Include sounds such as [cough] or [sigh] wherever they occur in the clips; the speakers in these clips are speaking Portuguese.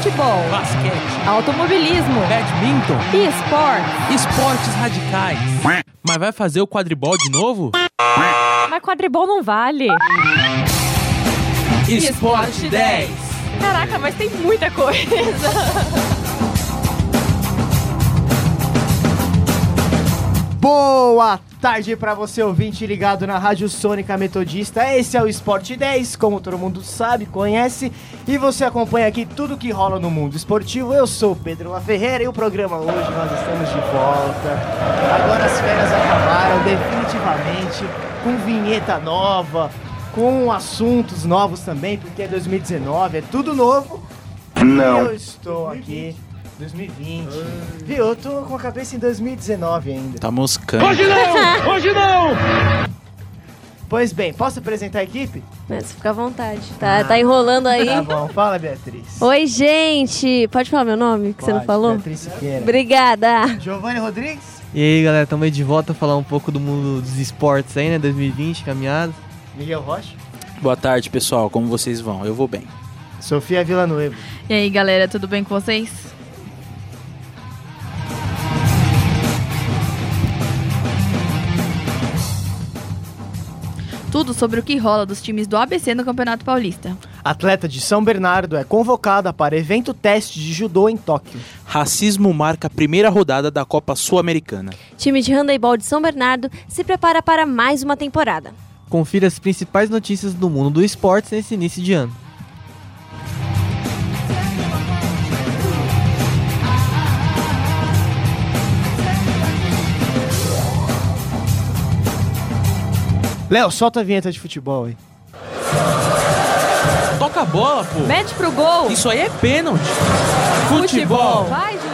Futebol, basquete, automobilismo badminton, e esportes. esportes radicais. Mas vai fazer o quadribol de novo? Mas quadribol não vale. Esporte 10. Caraca, mas tem muita coisa. [laughs] Boa tarde para você ouvinte ligado na Rádio Sônica Metodista. Esse é o Esporte 10, como todo mundo sabe, conhece, e você acompanha aqui tudo que rola no mundo esportivo. Eu sou Pedro La Ferreira e o programa hoje nós estamos de volta. Agora as férias acabaram definitivamente com vinheta nova, com assuntos novos também, porque é 2019, é tudo novo. Não. Eu estou aqui 2020. Viu? Eu tô com a cabeça em 2019 ainda. Tá moscando. não! [laughs] Hoje não! Pois bem, posso apresentar a equipe? Mas fica à vontade. Tá, tá enrolando aí. Tá bom, fala Beatriz. [laughs] Oi, gente! Pode falar meu nome, que você não Pode, falou? Beatriz Siqueira. Obrigada! Giovanni Rodrigues, E aí galera, estamos aí de volta a falar um pouco do mundo dos esportes aí, né? 2020, caminhada. Miguel Rocha, Boa tarde, pessoal. Como vocês vão? Eu vou bem. Sofia Villanueva. E aí, galera, tudo bem com vocês? Tudo sobre o que rola dos times do ABC no Campeonato Paulista. Atleta de São Bernardo é convocada para evento teste de judô em Tóquio. Racismo marca a primeira rodada da Copa Sul-Americana. Time de handebol de São Bernardo se prepara para mais uma temporada. Confira as principais notícias do mundo do esportes nesse início de ano. Léo, solta a vinheta de futebol aí. Toca a bola, pô. Mete pro gol. Isso aí é pênalti. Futebol. Vai, juiz.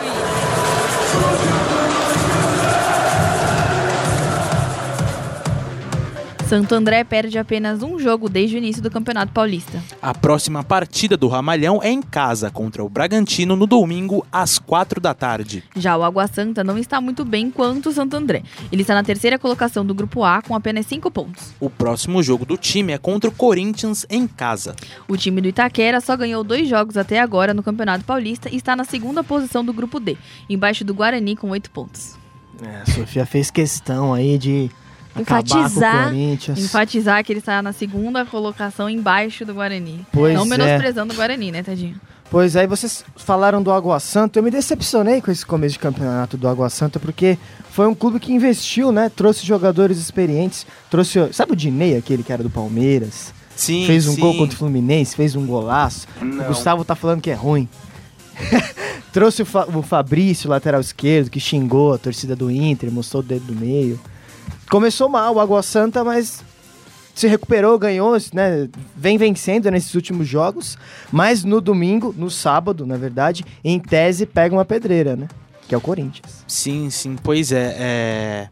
Santo André perde apenas um jogo desde o início do Campeonato Paulista. A próxima partida do Ramalhão é em casa contra o Bragantino no domingo às 4 da tarde. Já o Água Santa não está muito bem quanto o Santo André. Ele está na terceira colocação do Grupo A com apenas cinco pontos. O próximo jogo do time é contra o Corinthians em casa. O time do Itaquera só ganhou dois jogos até agora no Campeonato Paulista e está na segunda posição do Grupo D, embaixo do Guarani com oito pontos. É, a Sofia fez questão aí de acabar Enfatizar. Enfatizar que ele está na segunda colocação embaixo do Guarani. Pois não é. menosprezando o Guarani, né, tadinho? Pois aí vocês falaram do Água Santa, eu me decepcionei com esse começo de campeonato do Água Santa, porque foi um clube que investiu, né? Trouxe jogadores experientes, trouxe, sabe o Dinei, aquele que era do Palmeiras? Sim, fez um sim. gol contra o Fluminense, fez um golaço. O Gustavo tá falando que é ruim. [laughs] Trouxe o, Fa- o Fabrício, lateral esquerdo, que xingou a torcida do Inter, mostrou o dedo do meio. Começou mal o Água Santa, mas se recuperou, ganhou, né? Vem vencendo nesses últimos jogos. Mas no domingo, no sábado, na verdade, em tese, pega uma pedreira, né? Que é o Corinthians. Sim, sim, pois é. é...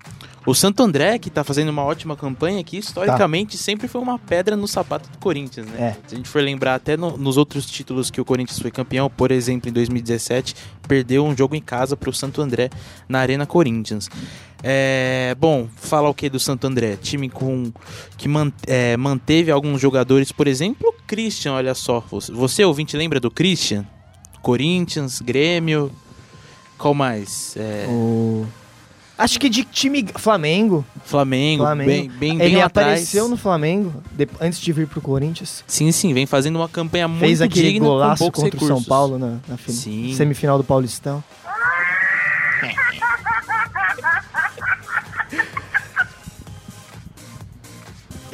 O Santo André, que tá fazendo uma ótima campanha aqui, historicamente sempre foi uma pedra no sapato do Corinthians, né? É. Se a gente for lembrar até no- nos outros títulos que o Corinthians foi campeão, por exemplo, em 2017, perdeu um jogo em casa pro Santo André na Arena Corinthians. É, bom, falar o que do Santo André? Time com que man- é, manteve alguns jogadores, por exemplo, o Christian, olha só. Você, você ouvinte lembra do Christian? Corinthians, Grêmio, qual mais? É, O... Acho que de time Flamengo. Flamengo, Flamengo. bem, bem, bem Ele atrás. apareceu no Flamengo de- antes de vir pro Corinthians. Sim, sim, vem fazendo uma campanha muito Fez aquele digna golaço contra o recursos. São Paulo na, na semifinal do Paulistão. [laughs]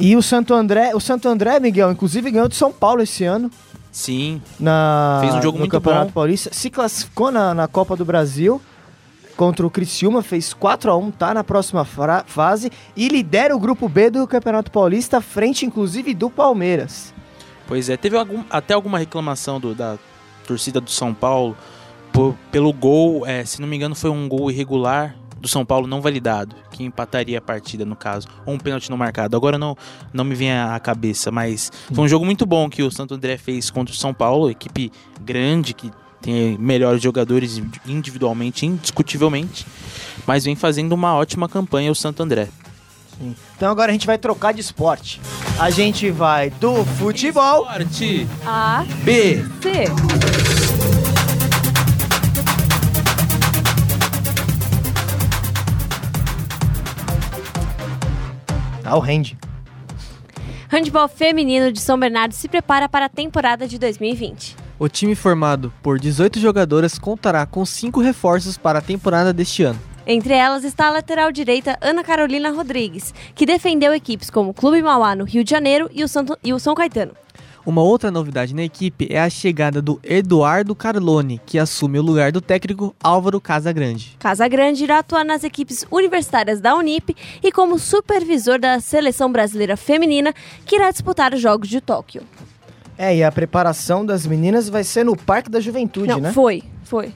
E o Santo André, o Santo André, Miguel, inclusive ganhou de São Paulo esse ano Sim, na Fez um jogo no muito Campeonato bom. Paulista. Se classificou na, na Copa do Brasil contra o Criciúma, fez 4 a 1 tá na próxima fase e lidera o grupo B do Campeonato Paulista, frente inclusive do Palmeiras. pois é. Teve algum- até alguma reclamação do- da torcida do São Paulo por- pelo gol, é, se não me engano, foi um gol irregular do São Paulo não validado, que empataria a partida no caso, ou um pênalti não marcado. Agora não, não me vem à cabeça, mas foi um jogo muito bom que o Santo André fez contra o São Paulo, equipe grande que tem melhores jogadores individualmente, indiscutivelmente, mas vem fazendo uma ótima campanha o Santo André. Então agora a gente vai trocar de esporte. A gente vai do futebol Esporte A, B. C. Ah, o Rende. Handball feminino de São Bernardo se prepara para a temporada de 2020. O time formado por 18 jogadoras contará com cinco reforços para a temporada deste ano. Entre elas está a lateral direita Ana Carolina Rodrigues, que defendeu equipes como o Clube Mauá no Rio de Janeiro e o, Santo, e o São Caetano. Uma outra novidade na equipe é a chegada do Eduardo Carlone, que assume o lugar do técnico Álvaro Casagrande. Casagrande irá atuar nas equipes universitárias da Unip e como supervisor da seleção brasileira feminina, que irá disputar os Jogos de Tóquio. É, e a preparação das meninas vai ser no Parque da Juventude, Não, né? foi, foi.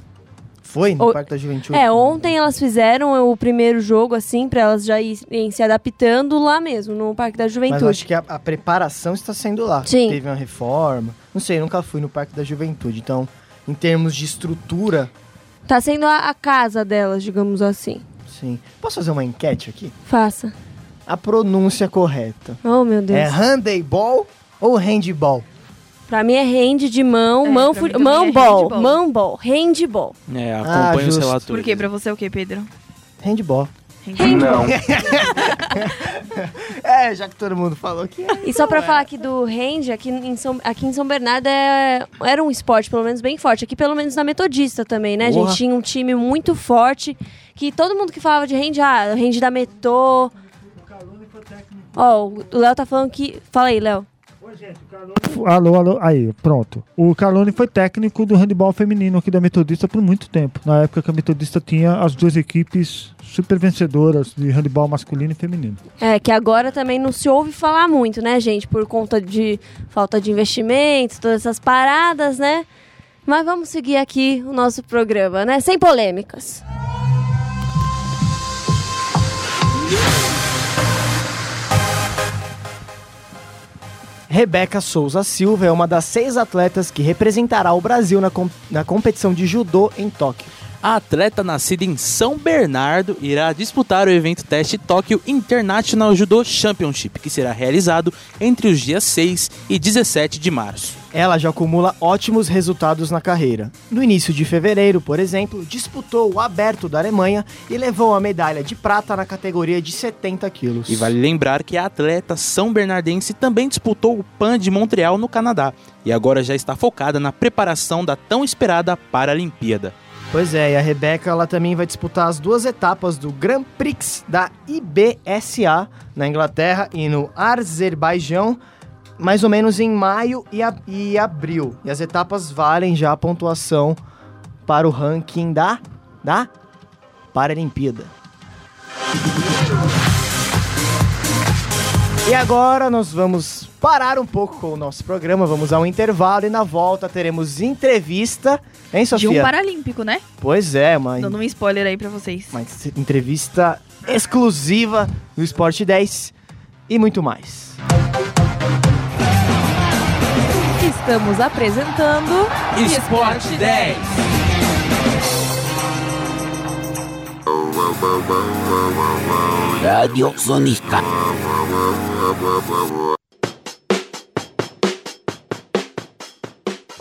Foi no O- Parque da Juventude. É, ontem elas fizeram o primeiro jogo, assim, pra elas já irem se adaptando lá mesmo, no Parque da Mas eu Juventude. acho que a, a preparação está sendo lá. Sim. Teve uma reforma. Não sei, nunca fui no Parque da Juventude. Então, em termos de estrutura, Tá sendo a, a casa delas, digamos assim. sim. Posso fazer uma enquete aqui? Faça. A pronúncia correta. Oh, meu Deus. É handebol ou handball? Pra mim é hand de mão, É, mão, mim também mão é ball, handball. mão ball, handball. É, Ah, acompanha os justo. relatores. Por quê? Pra você é o quê, Pedro? Handball. Não. [laughs] É, já que todo mundo falou que é. E só pra falar aqui do hand, aqui em São, aqui em São Bernardo é, era um esporte, pelo menos, bem forte. Aqui, pelo menos, na Metodista também, né? A gente tinha um time muito forte, que todo mundo que falava de hand, ah, hand da Metô... Ó, o Léo tá falando que... Fala aí, Léo. Alô, alô, aí, pronto. O Carlone foi técnico do handebol feminino aqui da Metodista por muito tempo. Na época que a Metodista tinha as duas equipes super vencedoras de handebol masculino e feminino. É, que agora também não se ouve falar muito, né, gente? Por conta de falta de investimentos, todas essas paradas, né? Mas vamos seguir aqui o nosso programa, né? Sem polêmicas. Rebeca Souza Silva é uma das seis atletas que representará o Brasil na, com- na competição de judô em Tóquio. A atleta nascida em São Bernardo irá disputar o evento teste Tóquio International Judo Championship, que será realizado entre os dias 6 e 17 de março. Ela já acumula ótimos resultados na carreira. No início de fevereiro, por exemplo, disputou o Aberto da Alemanha e levou a medalha de prata na categoria de 70 quilos. E vale lembrar que a atleta são bernardense também disputou o PAN de Montreal no Canadá e agora já está focada na preparação da tão esperada Paralimpíada. Pois é, e a Rebeca ela também vai disputar as duas etapas do Grand Prix da IBSA na Inglaterra e no Azerbaijão, mais ou menos em maio e, e abril. E as etapas valem já a pontuação para o ranking da, da Paralimpíada. E agora nós vamos parar um pouco com o nosso programa, vamos ao intervalo e na volta teremos entrevista, hein, De Sofia? um paralímpico, né? Pois é, mãe. Dando um spoiler aí pra vocês. Uma entrevista exclusiva do Esporte 10 e muito mais. Estamos apresentando Esporte 10! Radio Sonica.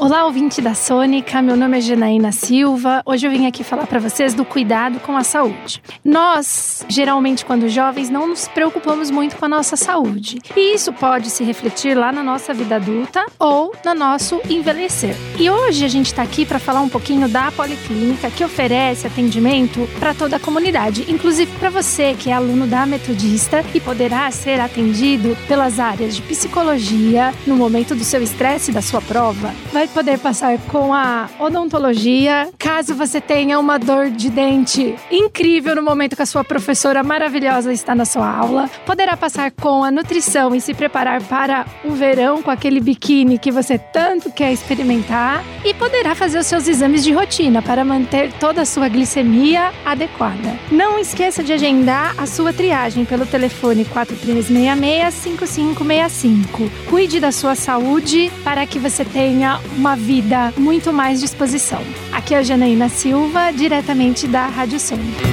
Olá, ouvinte da Sônica. Meu nome é Janaína Silva. Hoje eu vim aqui falar para vocês do cuidado com a saúde. Nós, geralmente, quando jovens, não nos preocupamos muito com a nossa saúde. E isso pode se refletir lá na nossa vida adulta ou no nosso envelhecer. E hoje a gente está aqui para falar um pouquinho da Policlínica, que oferece atendimento para toda a comunidade, inclusive para você que é aluno da Metodista e poderá ser atendido pelas áreas de psicologia no momento do seu estresse da sua prova. Vai poder passar com a odontologia, caso você tenha uma dor de dente incrível no momento que a sua professora maravilhosa está na sua aula. Poderá passar com a nutrição e se preparar para o verão com aquele biquíni que você tanto quer experimentar. E poderá fazer os seus exames de rotina para manter toda a sua glicemia adequada. Não esqueça de agendar a sua triagem pelo telefone 4366-5565. Cuide da sua saúde para que você tenha uma vida muito mais disposição. Aqui é a Janaína Silva, diretamente da Rádio Sônica.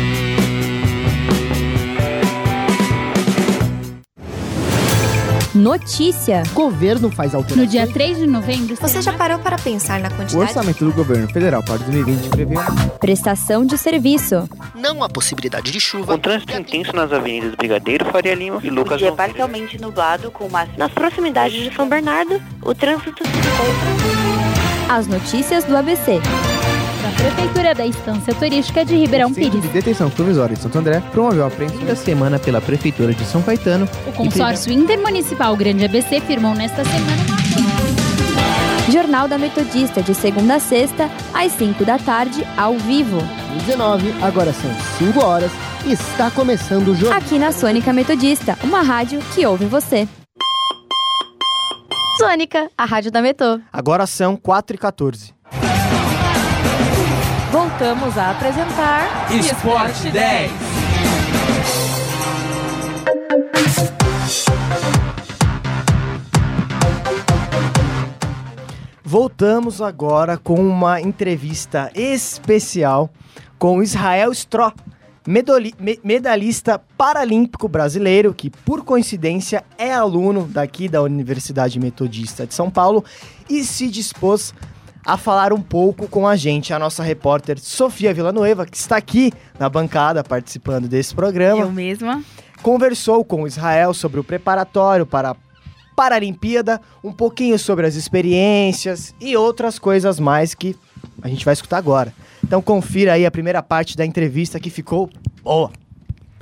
Notícia. Governo faz alteração. No dia 3 de novembro. Você já parou para pensar na O quantidade? orçamento do governo federal para 2020 prevê Prestação de serviço. Não há possibilidade de chuva. O trânsito intenso nas avenidas Brigadeiro, Faria Lima e Lucas Dia Alves. parcialmente nublado com máximo. Nas proximidades de São Bernardo, o trânsito se encontra. As notícias do ABC. Da Prefeitura da Estância Turística de Ribeirão Pires. de detenção provisória de Santo André promoveu a apreensão da semana pela Prefeitura de São Caetano. O consórcio intermunicipal Grande ABC firmou nesta semana uma Jornal da Metodista, de segunda a sexta, às 5 da tarde, ao vivo. 19, agora são 5 horas. Está começando o jornal. Aqui na Sônica Metodista, uma rádio que ouve você. Sônica, a rádio da Metô. Agora são 4 e 14 Voltamos a apresentar Esporte 10. Voltamos agora com uma entrevista especial com Israel Stró, medoli- me- medalhista paralímpico brasileiro, que por coincidência é aluno daqui da Universidade Metodista de São Paulo e se dispôs a falar um pouco com a gente, a nossa repórter Sofia Villanueva, que está aqui na bancada participando desse programa Eu mesma. conversou com Israel sobre o preparatório para a Paralimpíada, um pouquinho sobre as experiências e outras coisas mais que a gente vai escutar agora. Então confira aí a primeira parte da entrevista que ficou boa.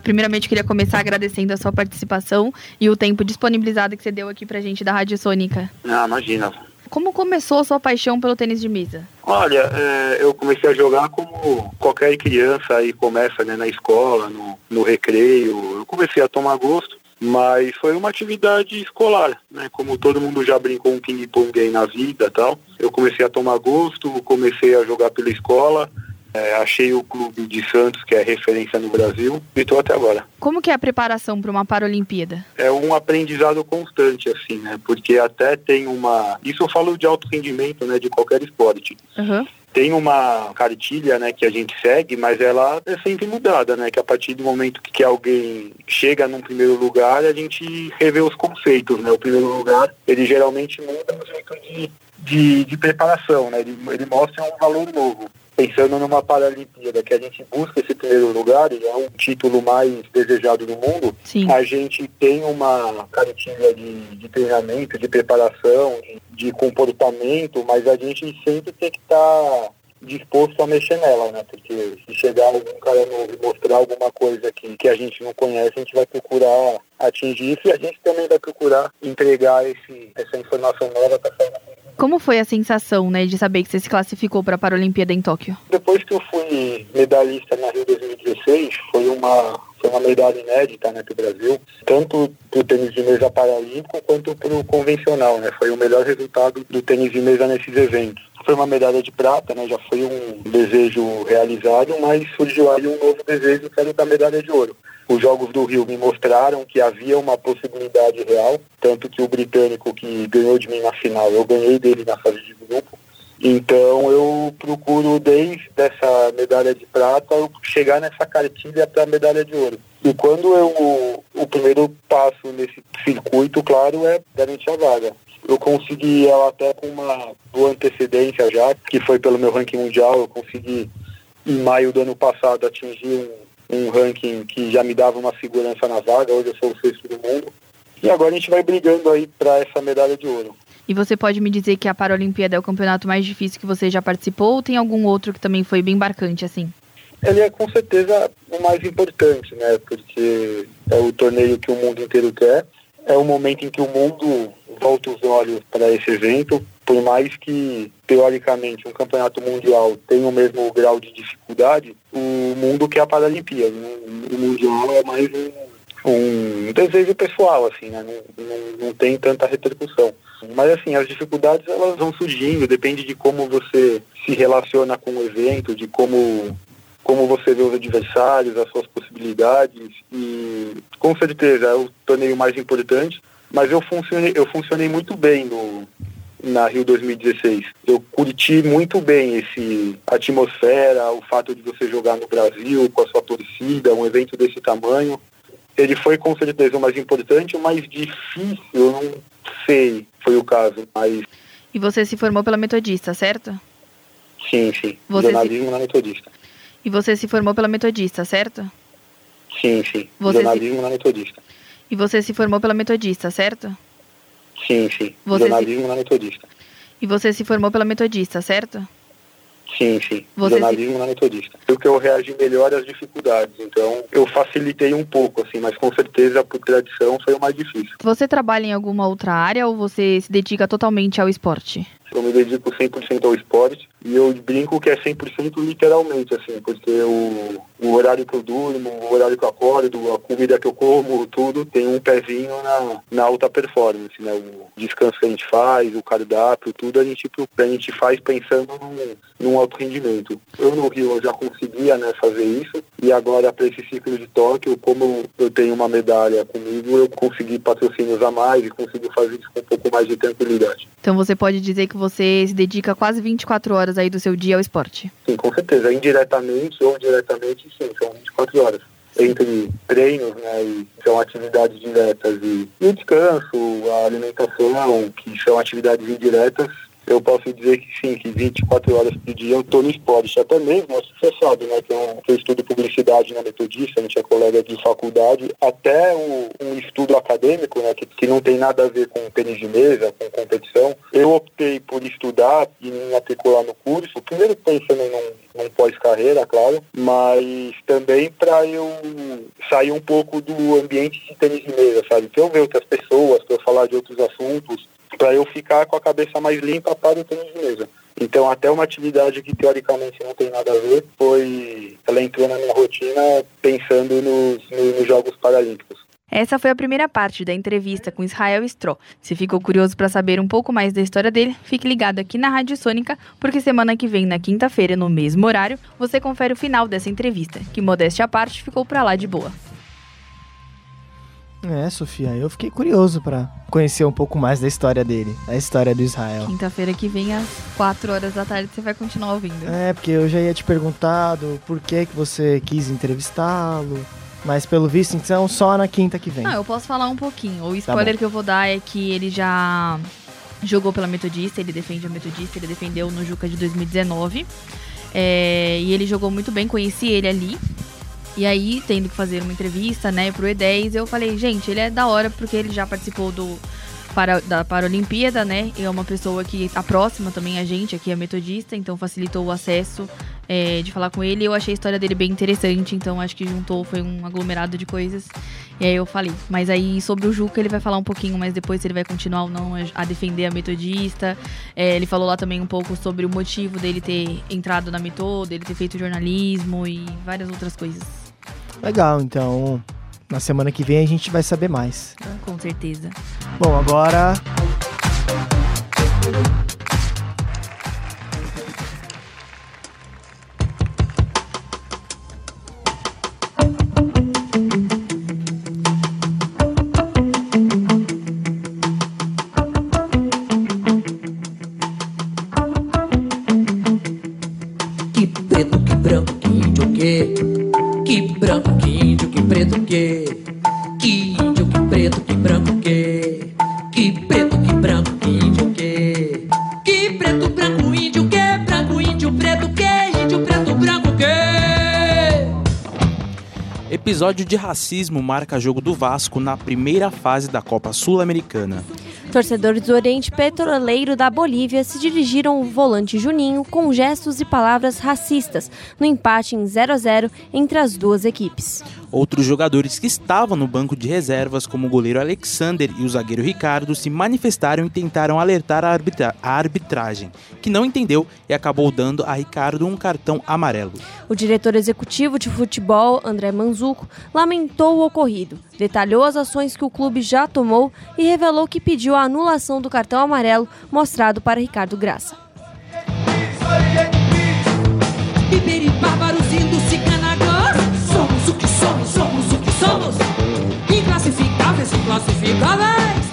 Primeiramente, queria começar agradecendo a sua participação e o tempo disponibilizado que você deu aqui pra gente da Rádio Sônica. Ah, imagina. Como começou a sua paixão pelo tênis de mesa? Olha, é, eu comecei a jogar como qualquer criança aí começa né, na escola, no, no recreio. Eu comecei a tomar gosto, mas foi uma atividade escolar, né? Como todo mundo já brincou um ping-pong aí na vida e tal. Eu comecei a tomar gosto, comecei a jogar pela escola, é, achei o clube de Santos, que é referência no Brasil, e estou até agora. Como que é a preparação para uma Paralimpíada? é um aprendizado constante, assim, né? Porque até tem uma. Isso eu falo de alto rendimento, né? De qualquer esporte. Uhum. Tem uma cartilha, né, que a gente segue, mas ela é sempre mudada, né? Que a partir do momento que alguém chega num primeiro lugar, a gente revê os conceitos, né? O primeiro lugar, ele geralmente muda no jeito de, de, de preparação, né? Ele, ele mostra um valor novo. Pensando numa Paralimpíada, que a gente busca esse primeiro lugar, e é um título mais desejado do mundo, Sim. a gente tem uma cartilha de, de treinamento, de preparação, de, de comportamento, mas a gente sempre tem que estar disposto a mexer nela, né? Porque se chegar algum cara novo e mostrar alguma coisa que, que a gente não conhece, a gente vai procurar atingir isso e a gente também vai procurar entregar esse, essa informação nova para sair Como foi a sensação, né, de saber que você se classificou para a Paralimpíada em Tóquio? Depois que eu fui medalhista na Rio 2016, foi uma, foi uma medalha inédita né, para o Brasil, tanto para o tênis de mesa paralímpico quanto para o convencional. Né, foi o melhor resultado do tênis de mesa nesses eventos. Foi uma medalha de prata, né, já foi um desejo realizado, mas surgiu aí um novo desejo que era da medalha de ouro. Os Jogos do Rio me mostraram que havia uma possibilidade real, tanto que o britânico que ganhou de mim na final, eu ganhei dele na fase de grupo. Então eu procuro desde essa medalha de prata chegar nessa cartilha para a medalha de ouro. E quando eu o primeiro passo nesse circuito, claro, é garantir a vaga. Eu consegui ela até com uma boa antecedência já, que foi pelo meu ranking mundial, eu consegui em maio do ano passado atingir um, um ranking que já me dava uma segurança na vaga, hoje eu sou o sexto do mundo. E agora a gente vai brigando aí para essa medalha de ouro. E você pode me dizer que a Paralimpíada é o campeonato mais difícil que você já participou ou tem algum outro que também foi bem marcante, assim? Ele é com certeza o mais importante, né? Porque é o torneio que o mundo inteiro quer. É o momento em que o mundo volta os olhos para esse evento. Por mais que, teoricamente, um campeonato mundial tenha o mesmo grau de dificuldade, o mundo quer a Paralimpíada. O mundial é mais um, um desejo pessoal, assim, né? Não, não, não tem tanta repercussão. Mas assim, as dificuldades elas vão surgindo, depende de como você se relaciona com o evento, de como como você vê os adversários, as suas possibilidades e com certeza é o torneio mais importante, mas eu funcionei, eu funcionei muito bem no na Rio 2016. Eu curti muito bem esse a atmosfera, o fato de você jogar no Brasil com a sua torcida, um evento desse tamanho. ele foi com certeza o mais importante, o mais difícil, eu não sei, foi o caso, mas E você se formou pela Metodista, certo? sim, sim, Você se- jornalismo na metodista. E você se formou pela Metodista, certo? Sim, sim, Você se- jornalismo na metodista. E você se formou pela Metodista, certo? Sim, sim, Você se- jornalismo na metodista. E você se formou pela Metodista, certo? Sim, sim. Você se- jornalismo na metodista. Porque eu reagi melhor às dificuldades. Então, eu facilitei um pouco, assim, mas com certeza, por tradição, foi o mais difícil. Você trabalha em alguma outra área ou você se dedica totalmente ao esporte? Eu me dedico 100% ao esporte e eu brinco que é 100% literalmente, assim, porque o, o horário que eu durmo, o horário que eu acordo, a comida que eu como, tudo tem um pezinho na, na alta performance, né? O descanso que a gente faz, o cardápio, tudo a gente, a gente faz pensando num, num alto rendimento. Eu no Rio eu já conseguia né, fazer isso e agora para esse ciclo de Tóquio, como eu tenho uma medalha comigo, eu consegui patrocínios a mais e consigo fazer isso com um pouco mais de tranquilidade. Então você pode dizer que você se dedica quase 24 horas aí do seu dia ao esporte. Sim, com certeza. Indiretamente ou diretamente, sim, são 24 horas. Entre treinos, né, e são atividades diretas e, e o descanso, a alimentação, que são atividades indiretas, eu posso dizer que sim, que 24 horas por dia eu estou no esporte. Até mesmo, você sabe, né, que eu, que eu estudo publicidade na Metodista, a gente é colega de faculdade, até um, um estudo acadêmico, né, que, que não tem nada a ver com tênis de mesa, com competição, eu optei por estudar e me matricular no curso, primeiro pensando num, num pós-carreira, claro, mas também para eu sair um pouco do ambiente de tênis de mesa, sabe? Para eu ver outras pessoas, para eu falar de outros assuntos, para eu ficar com a cabeça mais limpa para o tênis de mesa. Então, até uma atividade que teoricamente não tem nada a ver, foi. Ela entrou na minha rotina pensando nos, nos Jogos Paralímpicos. Essa foi a primeira parte da entrevista com Israel Stro. Se ficou curioso para saber um pouco mais da história dele, fique ligado aqui na Rádio Sônica, porque semana que vem, na quinta-feira, no mesmo horário, você confere o final dessa entrevista, que modéstia à parte ficou pra lá de boa. É, Sofia, eu fiquei curioso pra conhecer um pouco mais da história dele, da história do Israel. Quinta-feira que vem, às 4 horas da tarde, você vai continuar ouvindo. É, porque eu já ia te perguntar do porquê que você quis entrevistá-lo, mas pelo visto, então, só na quinta que vem. Não, eu posso falar um pouquinho. O spoiler que eu vou dar é que ele já jogou pela Metodista, ele defende a Metodista, ele defendeu no Juca de 2019. É, e ele jogou muito bem, conheci ele ali. E aí, tendo que fazer uma entrevista, né, pro E10, eu falei, gente, ele é da hora porque ele já participou do para, da Paralimpíada, né? E é uma pessoa que tá próxima também a gente, aqui é metodista, então facilitou o acesso é, de falar com ele. Eu achei a história dele bem interessante, então acho que juntou, foi um aglomerado de coisas. E aí eu falei. Mas aí sobre o Juca ele vai falar um pouquinho mais depois se ele vai continuar ou não a, defender a metodista. É, ele falou lá também um pouco sobre o motivo dele ter entrado na metoda, dele ter feito jornalismo e várias outras coisas. Legal, então na semana que vem a gente vai saber mais. Com certeza. Bom, agora. De racismo marca jogo do Vasco na primeira fase da Copa Sul-Americana. Torcedores do Oriente Petroleiro da Bolívia se dirigiram ao volante Juninho com gestos e palavras racistas no empate em 0 a 0 entre as duas equipes. Outros jogadores que estavam no banco de reservas, como o goleiro Alexander e o zagueiro Ricardo, se manifestaram e tentaram alertar a, arbitra a arbitragem, que não entendeu e acabou dando a Ricardo um cartão amarelo. O diretor executivo de futebol, André Manzuco, lamentou o ocorrido, detalhou as ações que o clube já tomou e revelou que pediu a anulação do cartão amarelo mostrado para Ricardo Graça. O que somos, somos o que somos Inclassificáveis, inclassificáveis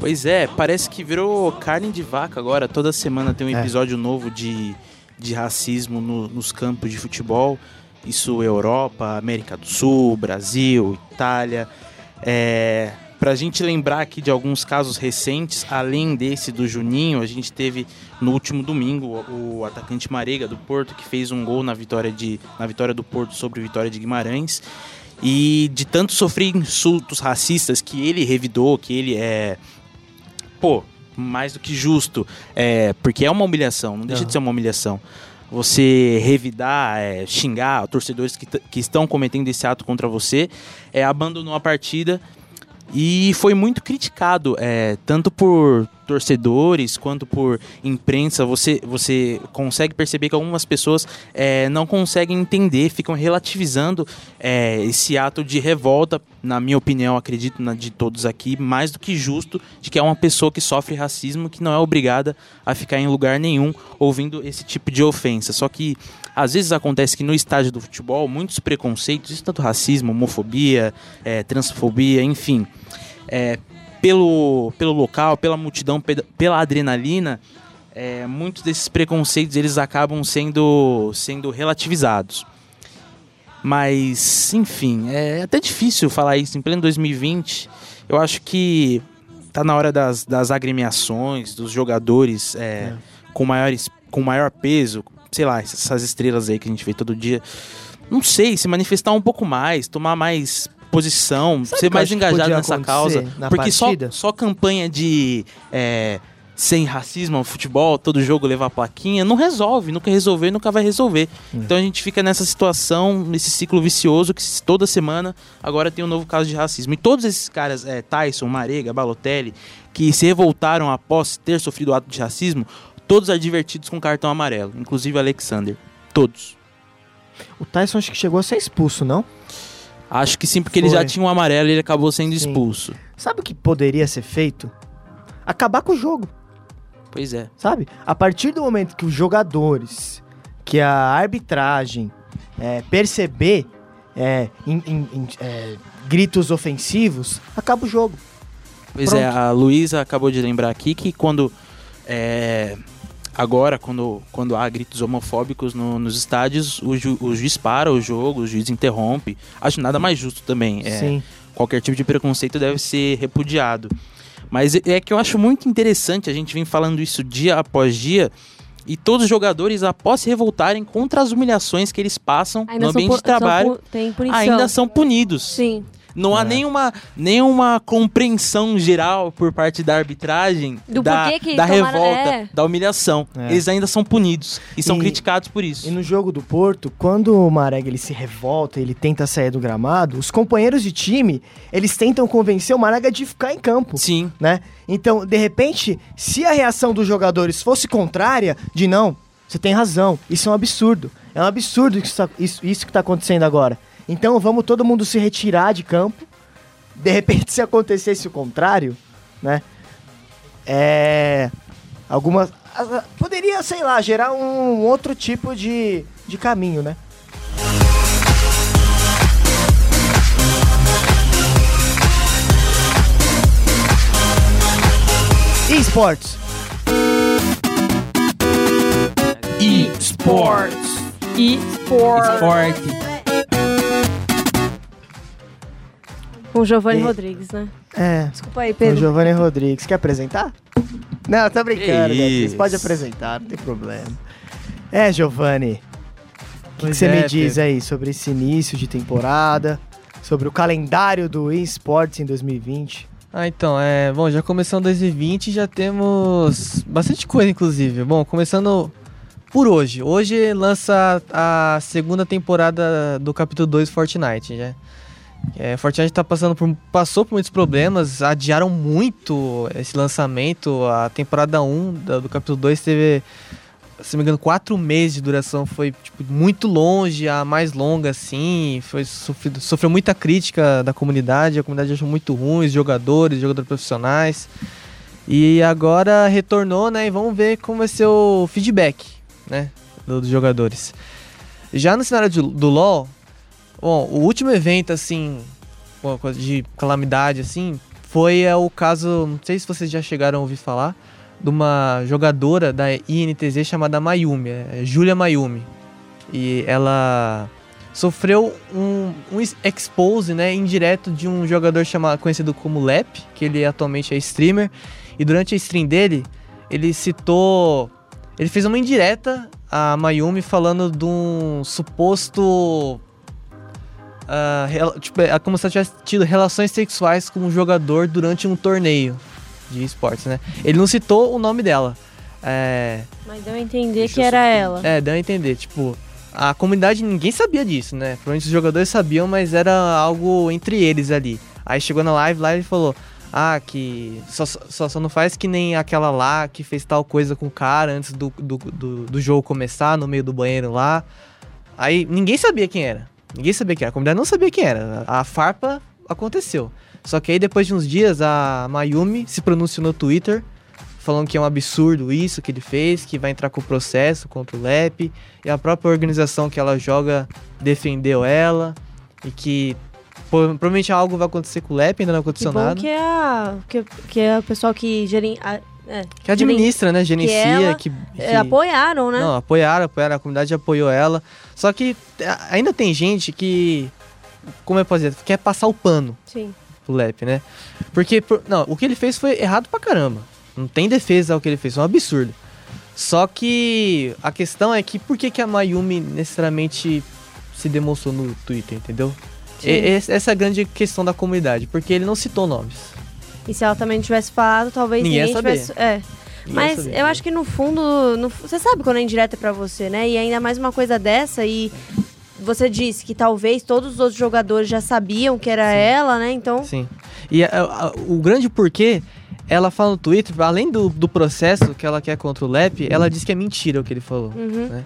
Pois é, parece que virou carne de vaca agora. Toda semana tem um episódio novo de, de racismo no- nos campos de futebol. Isso Europa, América do Sul, Brasil, Itália. É, para a gente lembrar aqui de alguns casos recentes, além desse do Juninho, a gente teve no último domingo o, atacante Marega do Porto que fez um gol na vitória, de, na vitória do Porto sobre a vitória de Guimarães. E de tanto sofrer insultos racistas que ele revidou, que ele é. Pô, mais do que justo. É, porque é uma humilhação, não deixa de ser uma humilhação. Você revidar, é, xingar torcedores que, que estão cometendo esse ato contra você, é, abandonou a partida e foi muito criticado, é, tanto por torcedores quanto por imprensa. Você, você consegue perceber que algumas pessoas é, não conseguem entender, ficam relativizando é, esse ato de revolta, na minha opinião, acredito na de todos aqui, mais do que justo, de que é uma pessoa que sofre racismo que não é obrigada a ficar em lugar nenhum ouvindo esse tipo de ofensa. Só que às vezes acontece que no estádio do futebol, muitos preconceitos, isso tanto racismo, homofobia, é, transfobia, enfim, é, pelo, pelo local, pela multidão, pela adrenalina, é, muitos desses preconceitos eles acabam sendo, sendo relativizados. Mas, enfim, é até difícil falar isso em pleno 2020. Eu acho que tá na hora das, das agremiações, dos jogadores é, é. Com, maiores, com maior peso, sei lá, essas estrelas aí que a gente vê todo dia. Não sei, se manifestar um pouco mais, tomar mais posição, Sabe ser mais engajado nessa causa. Porque só, só campanha de é, sem racismo futebol, todo jogo levar plaquinha, não resolve, nunca resolver, nunca vai resolver. Hum. Então a gente fica nessa situação, nesse ciclo vicioso que toda semana agora tem um novo caso de racismo. E todos esses caras, é, Tyson, Marega, Balotelli, que se revoltaram após ter sofrido ato de racismo, todos advertidos com cartão amarelo, inclusive Alexander. Todos. O Tyson acho que chegou a ser expulso, não? Acho que sim, porque Foi. ele já tinha um amarelo e ele acabou sendo sim. expulso. Sabe o que poderia ser feito? Acabar com o jogo. Pois é. Sabe? A partir do momento que os jogadores, que a arbitragem é, perceber é, in, in, in, é, gritos ofensivos, acaba o jogo. Pois é, Pronto. é, a Luísa acabou de lembrar aqui que quando é, agora, quando, quando há gritos homofóbicos no, nos estádios, o, ju, o, juiz para o jogo, o juiz interrompe. Acho nada mais justo também. É, Sim. Qualquer tipo de preconceito deve ser repudiado. Mas é, é que eu acho muito interessante, a gente vem falando isso dia após dia, e todos os jogadores, após se revoltarem contra as humilhações que eles passam ainda no ambiente de trabalho, ainda são punidos. Sim. Não há é. nenhuma, nenhuma compreensão geral por parte da arbitragem Do da, que da revolta, é. da humilhação. É. Eles ainda são punidos e são e, criticados por isso. E no jogo do Porto, quando o Marega ele se revolta, ele tenta sair do gramado, os companheiros de time, eles tentam convencer o Marega de ficar em campo. Sim. Né? Então, de repente, se a reação dos jogadores fosse contrária, de não, você tem razão, isso é um absurdo. É um absurdo isso, tá, isso, isso que está acontecendo agora. Então vamos todo mundo se retirar de campo. De repente, [laughs] se acontecesse o contrário, né? É. Algumas. Poderia, sei lá, gerar um outro tipo de, de caminho, né? Esportes. Esportes. Esportes. Esporte Com o Giovanni Rodrigues, né? É. Desculpa aí, Pedro. Com o Giovanni Rodrigues. Quer apresentar? Não, tá brincando, Beatriz. Pode apresentar, não tem problema. É, Giovanni. O que, você é, me diz Pedro. aí sobre esse início de temporada? Sobre o calendário do eSports em 2020? Ah, então, é. Bom, já começando 2020 já temos bastante coisa, inclusive. Bom, começando por hoje. Hoje lança a segunda temporada do capítulo 2 Fortnite, né? É, Fortnite tá passando por, passou por muitos problemas, adiaram muito esse lançamento. A temporada 1 do, do capítulo 2 teve, se não me engano, 4 meses de duração. Foi tipo, muito longe, a mais longa, assim. Foi sofrido, sofreu muita crítica da comunidade, a comunidade achou muito ruim, os jogadores, jogadores profissionais. E agora retornou, né? E vamos ver como vai ser o feedback, né? Dos jogadores. Já no cenário de, do LoL, Bom, o último evento, assim, de calamidade, assim, foi é, o caso, não sei se vocês já chegaram a ouvir falar, de uma jogadora da INTZ chamada Mayumi, é Julia Mayumi. E ela sofreu um, um ex- expose, né, indireto de um jogador chamado, conhecido como Lep, que ele atualmente é streamer, e durante a stream dele, ele citou, ele fez uma indireta a Mayumi falando de um suposto tipo, é como se ela tivesse tido relações sexuais com um jogador durante um torneio de esportes, né? Ele não citou o nome dela. É, Mas deu a entender que era ela. é, deu a entender, tipo, a comunidade ninguém sabia disso, né? Provavelmente os jogadores sabiam, mas era algo entre eles ali. Aí chegou na live lá e falou: Ah, que só, só, só não faz que nem aquela lá que fez tal coisa com o cara antes do, do, do, do jogo começar, no meio do banheiro lá. Aí ninguém sabia quem era. Ninguém sabia quem era. A comunidade não sabia quem era. A farpa aconteceu. Só que aí depois de uns dias a Mayumi se pronunciou no Twitter falando que é um absurdo isso que ele fez, que vai entrar com o processo contra o LEP, e a própria organização que ela joga defendeu ela, e que provavelmente algo vai acontecer com o LEP, ainda não Que aconteceu bom nada. que é, a, que, que é o pessoal que gerin, a- é, Que administra, né? Gerencia, ela, que- é, que- apoiaram, né? Não, apoiaram, apoiaram, a comunidade apoiou ela. Só que a- ainda tem gente que, como eu posso dizer, quer passar o pano Sim. pro Lep, né? Porque, por- não, o que ele fez foi errado pra caramba. Não tem defesa ao que ele fez, é um absurdo. Só que a questão é que por que, que a Mayumi necessariamente se demonstrou no Twitter, entendeu? E- essa é a grande questão da comunidade, porque ele não citou nomes. E se ela também tivesse falado, talvez Ninguém ninguém, tivesse. É. Mas eu acho que no fundo, no você sabe quando é indireta pra você, né? E ainda mais uma coisa dessa e você disse que talvez todos os outros jogadores já sabiam que era ela, né? Então, Sim. E a- a- o grande porquê, ela fala no Twitter, além do, do processo que ela quer contra o Lep, ela diz que é mentira o que ele falou. Uhum. né?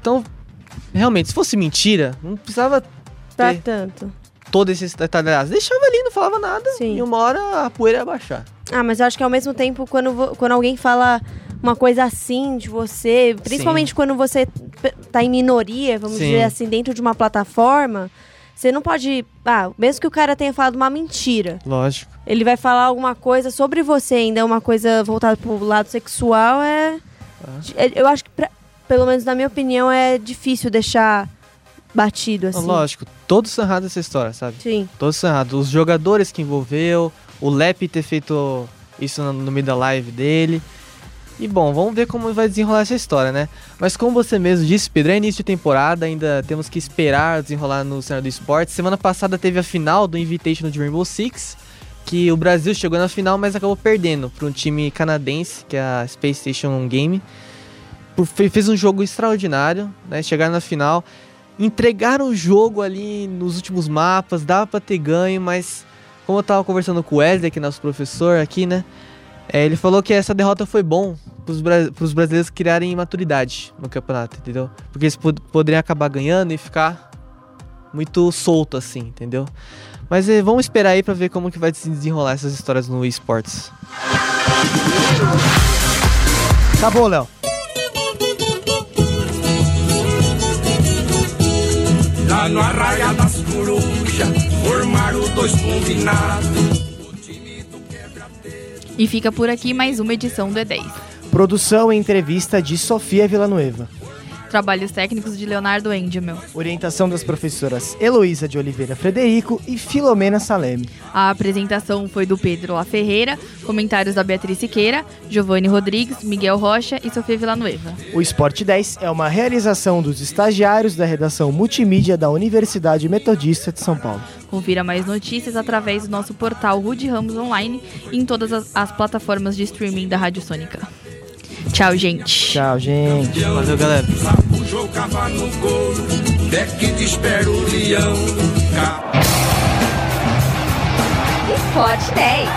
Então, realmente, se fosse mentira, não precisava pra ter tanto. todo esse detalhe. Deixava ali, não falava nada, e uma hora a poeira ia baixar. Ah, mas eu acho que ao mesmo tempo, quando, quando alguém fala uma coisa assim de você, principalmente quando você tá em minoria, vamos Sim. dizer assim, dentro de uma plataforma, você não pode. Ah, mesmo que o cara tenha falado uma mentira, Lógico. ele vai falar alguma coisa sobre você, ainda uma coisa voltada pro lado sexual, é. é- Eu acho que, pra- pelo menos na minha opinião, é difícil deixar batido assim. Lógico, todos são errados essa história, sabe? Sim. Todos são errados. Os jogadores que envolveu, o Lep ter feito isso no, meio da live dele. E bom, vamos ver como vai desenrolar essa história, né? Mas como você mesmo disse, Pedro, é início de temporada, ainda temos que esperar desenrolar no cenário do esporte. Semana passada teve a final do Invitational de Rainbow Six, que o Brasil chegou na final, mas acabou perdendo para um time canadense, que é a Space Station Game. Fez um jogo extraordinário, né? Chegaram na final, entregaram o jogo ali nos últimos mapas, dava pra ter ganho, mas como eu tava conversando com o Wesley, que é nosso professor aqui, né? é, ele falou que essa derrota foi bom pros, pros brasileiros criarem maturidade no campeonato, entendeu? Porque eles pod- poderiam acabar ganhando e ficar muito solto assim, entendeu? Mas é, vamos esperar aí pra ver como que vai se desenrolar essas histórias no esportes. Acabou, Léo. Lá no Arraia das Corujas, formaram dois combinados. E fica por aqui mais uma edição do E10. Produção e entrevista de Sofia Villanueva. Trabalhos técnicos de Leonardo Endemel. Orientação das professoras Heloísa de Oliveira Frederico e Filomena Saleme. A apresentação foi do Pedro La Ferreira, comentários da Beatriz Siqueira, Giovanni Rodrigues, Miguel Rocha e Sofia Villanueva. O Esporte 10 é uma realização dos estagiários da redação multimídia da Universidade Metodista de São Paulo. Confira mais notícias através do nosso portal Rude Ramos Online e em todas as, as plataformas de streaming da Rádio Sônica. Tchau, gente. Tchau, gente. Valeu, galera. No gol, deck de espera o leão. Ca- Esporte 10.